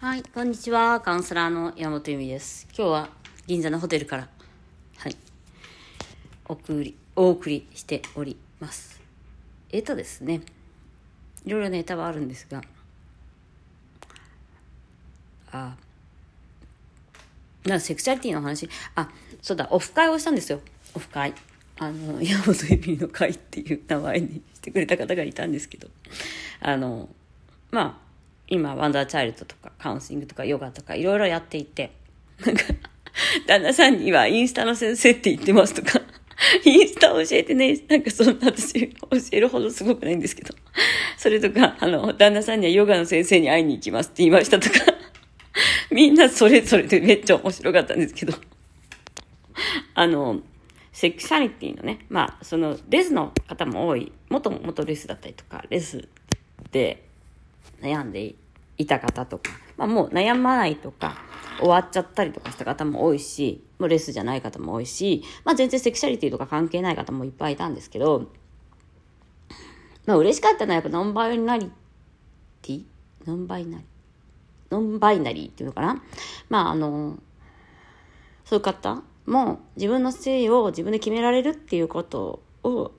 はい、こんにちは。カウンセラーの山本由美です。今日は銀座のホテルから、はい、お送り、お送りしております。えっとですね、いろいろネタはあるんですが、あ、なセクシャリティの話、あ、そうだ、オフ会をしたんですよ。オフ会。あの、山本由美の会っていう名前にしてくれた方がいたんですけど、あの、まあ、今、ワンダーチャイルドとか、カウンセリングとか、ヨガとか、いろいろやっていて、なんか、旦那さんにはインスタの先生って言ってますとか、インスタ教えてね、なんかそんな私、教えるほどすごくないんですけど、それとか、あの、旦那さんにはヨガの先生に会いに行きますって言いましたとか、みんなそれぞれでめっちゃ面白かったんですけど、あの、セクシャリティのね、まあ、その、レスの方も多い、元々レスだったりとか、レスで悩んでいた方とか、まあもう悩まないとか、終わっちゃったりとかした方も多いし、もうレスじゃない方も多いし、まあ全然セクシャリティとか関係ない方もいっぱいいたんですけど、まあ嬉しかったのはやっぱノンバイナリティ？ノンバイナリ？ノンバイナリーっていうのかな？まああの、そういう方も自分の性を自分で決められるっていうことを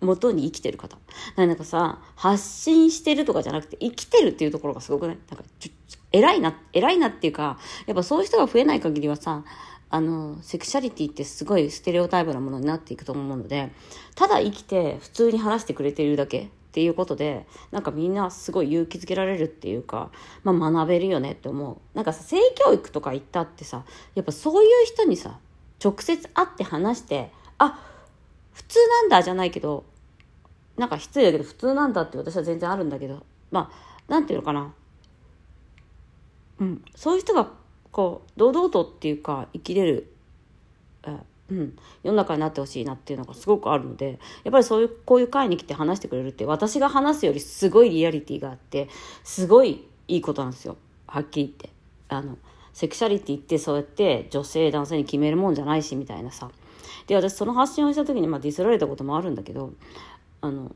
元に生きてる方。なんかさ、発信してるとかじゃなくて生きてるっていうところがすごくない？なんかちょ、偉いな、偉いなっていうか、やっぱそういう人が増えない限りはさ、あの、セクシャリティってすごいステレオタイプなものになっていくと思うので、ただ生きて普通に話してくれているだけっていうことで、なんかみんなすごい勇気づけられるっていうか、まあ学べるよねって思う。なんかさ、性教育とか行ったってさ、やっぱそういう人にさ、直接会って話して、あ、普通なんだじゃないけど、なんか失礼だけど普通なんだって私は全然あるんだけど、まあ、なんていうのかな。うん、そういう人がこう、堂々とっていうか生きれる、うん、世の中になってほしいなっていうのがすごくあるので、やっぱりそういう、こういう会に来て話してくれるって、私が話すよりすごいリアリティがあって、すごいいいことなんですよ。はっきり言って。あの、セクシャリティってそうやって女性男性に決めるもんじゃないしみたいなさで私その発信をした時にまあディスられたこともあるんだけどあの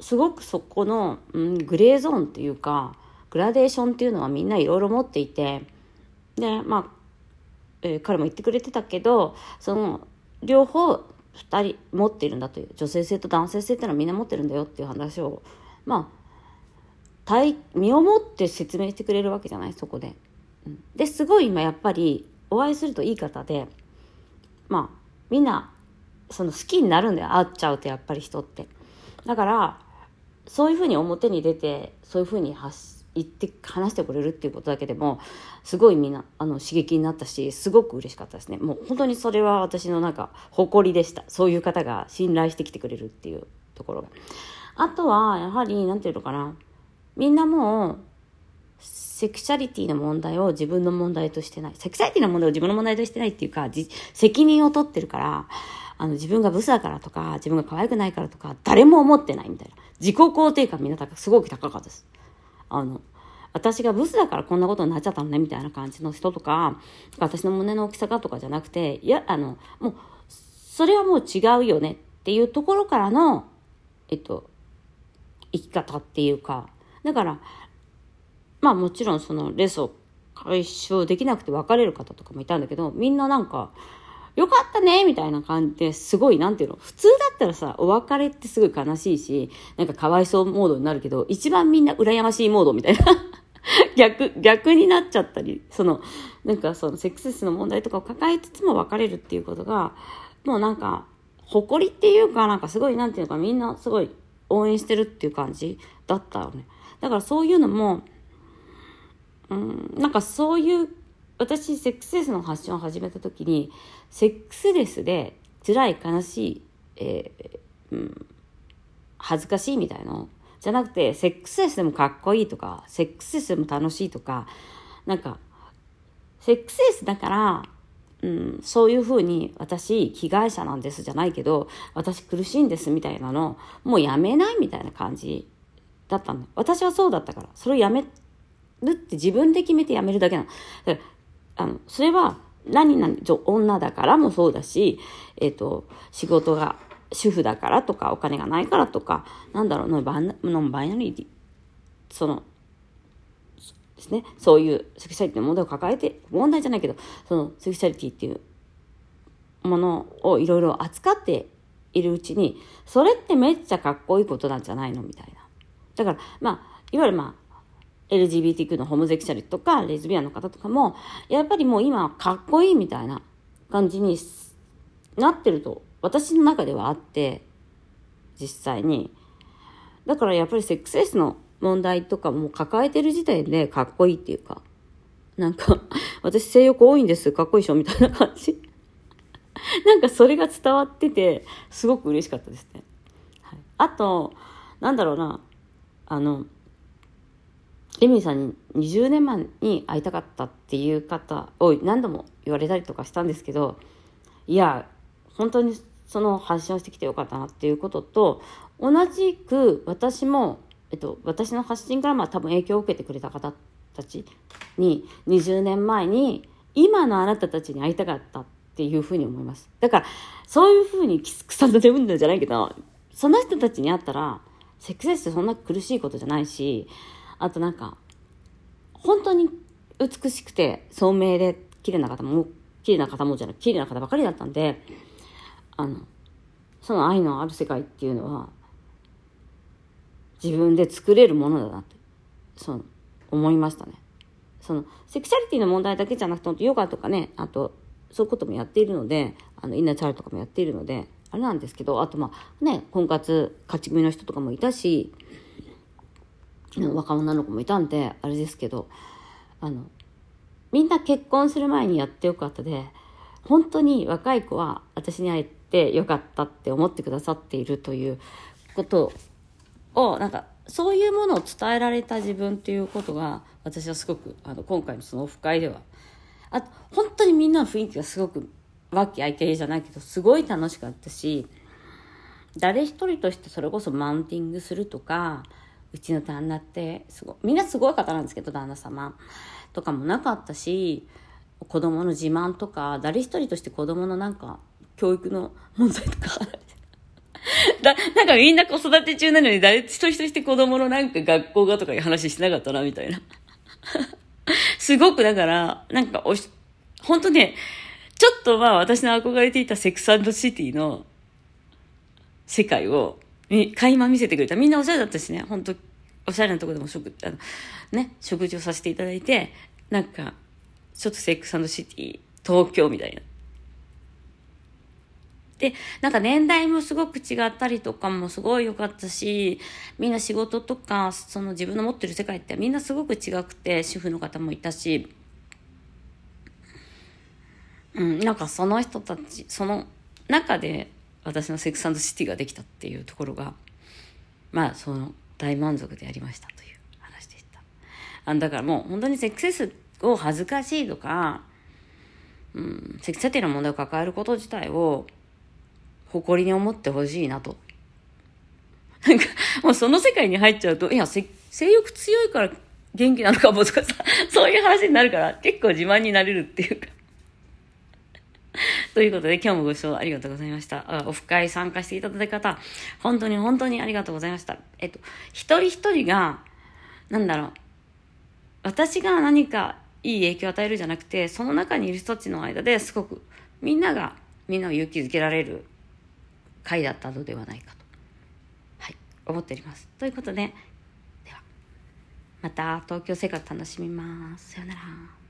すごくそこの、うん、グレーゾーンっていうかグラデーションっていうのはみんないろいろ持っていてでまあ、えー彼も言ってくれてたけどその両方2人持っているんだという女性性と男性性っていうのはみんな持ってるんだよっていう話をまあ体身をもって説明してくれるわけじゃないそこで。ですごい今やっぱりお会いするといい方でまあみんなその好きになるんだよ会っちゃうとやっぱり人って。だからそういうふうに表に出てそういうふうに発言って話してくれるっていうことだけでもすごいみんなあの刺激になったしすごく嬉しかったですね。もう本当にそれは私のなんか誇りでした。そういう方が信頼してきてくれるっていうところが。あとはやはりなんていうのかな。みんなもうセクシャリティの問題を自分の問題としてない。セクシャリティの問題を自分の問題としてないっていうか、責任を取ってるから、あの、自分がブスだからとか、自分が可愛くないからとか、誰も思ってないみたいな。自己肯定感みんな高すごく高かったです。あの、私がブスだからこんなことになっちゃったのね、みたいな感じの人とか、私の胸の大きさがとかじゃなくて、いや、あの、もう、それはもう違うよねっていうところからの、えっと、生き方っていうか、だから、まあもちろんそのレースを解消できなくて別れる方とかもいたんだけど、みんななんか、よかったねみたいな感じですごい、なんていうの、普通だったらさ、お別れってすごい悲しいし、なんかかわいそうモードになるけど、一番みんな羨ましいモードみたいな。逆、逆になっちゃったり、その、なんかそのセックスレスの問題とかを抱えつつも別れるっていうことが、もうなんか、誇りっていうか、なんかすごい、なんていうのか、みんなすごい応援してるっていう感じだったよね。だからそういうのも、うん、なんかそういう私セックスレスの発信を始めた時にセックスレスで辛い悲しい、えーうん、恥ずかしいみたいのじゃなくてセックスレスでもかっこいいとかセックスレスでも楽しいとかなんかセックスレスだから、うん、そういうふうに私被害者なんですじゃないけど私苦しいんですみたいなのもうやめないみたいな感じだったの。私はそうだったから。それをやめるって自分で決めてやめるだけなの。だからあのそれは何々女だからもそうだし、えっ、と仕事が主婦だからとかお金がないからとかなんだろうノンバイノンバイナリティそのですね。そういうセクシャリティの問題を抱えて、問題じゃないけど、そのセクシャリティっていうものをいろいろ扱っているうちに、それってめっちゃかっこいいことなんじゃないの？みたいな。だから、まあ、いわゆるまあ、LGBTQ のホモセクシャルとか、レズビアンの方とかも、やっぱりもう今かっこいいみたいな感じになってると、私の中ではあって、実際に。だからやっぱりセックスレスの問題とかも抱えてる時点でかっこいいっていうか、なんか、私性欲多いんです、かっこいいでしょみたいな感じ。なんかそれが伝わってて、すごく嬉しかったですね。はい、あと、なんだろうな、あの、レミさんに20年前に会いたかったっていう方を何度も言われたりとかしたんですけど、いや、本当にその発信をしてきてよかったなっていうことと、同じく私も、えっと、私の発信からまあ多分影響を受けてくれた方たちに20年前に今のあなたたちに会いたかったっていうふうに思います。だから、そういうふうに草の眠んだんじゃないけど、その人たちに会ったら、セックスレスってそんな苦しいことじゃないし、あとなんか、本当に美しくて、聡明で綺麗な方も、綺麗な方もじゃない、綺麗な方ばかりだったんで、あの、その愛のある世界っていうのは、自分で作れるものだなって、その、思いましたね。その、セクシャリティの問題だけじゃなくて、ヨガとかね、あと、そういうこともやっているので、あの、インナーチャールとかもやっているので、あれなんですけど、あとまあ、ね、婚活、勝ち組の人とかもいたし、若女の子もいたんで、あれですけど、あの、みんな結婚する前にやってよかったで、本当に若い子は私に会えてよかったって思ってくださっているということを、なんか、そういうものを伝えられた自分っていうことが、私はすごく、あの、今回のそのオフ会では、あ本当にみんなの雰囲気がすごく、和気あいけじゃないけど、すごい楽しかったし、誰一人としてそれこそマウンティングするとか、うちの旦那ってすご、みんなすごい方なんですけど、旦那様とかもなかったし、子供の自慢とか、誰一人として子供のなんか、教育の問題とかだ、なんかみんな子育て中なのに誰一人として子供のなんか学校がとかいう話しなかったな、みたいな。すごくだから、なんかおし、本当ね、ちょっとまあ私の憧れていたセクサンドシティの世界を垣間見せてくれた。みんなおしゃれだったしね、本当おしゃれなとこでも食、あの、ね、食事をさせていただいて、なんか、ちょっとセックスシティ、東京みたいな。で、なんか年代もすごく違ったりとかもすごい良かったし、みんな仕事とか、その自分の持ってる世界ってみんなすごく違くて、主婦の方もいたし、うん、なんかその人たち、その中で私のセックスシティができたっていうところが、まあ、その大満足でありましたという話でした。あだからもう本当にセックスを恥ずかしいとか、うん、セクシティの問題を抱えること自体を誇りに思ってほしいなと。なんか、もうその世界に入っちゃうと、いや、性欲強いから元気なのかもとかさ、そういう話になるから結構自慢になれるっていうか。ということで、今日もご視聴ありがとうございました。オフ会参加していただいた方、本当に本当にありがとうございました。えっと、一人一人が、なんだろう、私が何かいい影響を与えるじゃなくて、その中にいる人たちの間ですごく、みんなが、みんなを勇気づけられる回だったのではないかと、はい、思っております。ということで、では、また東京生活楽しみます。さようなら。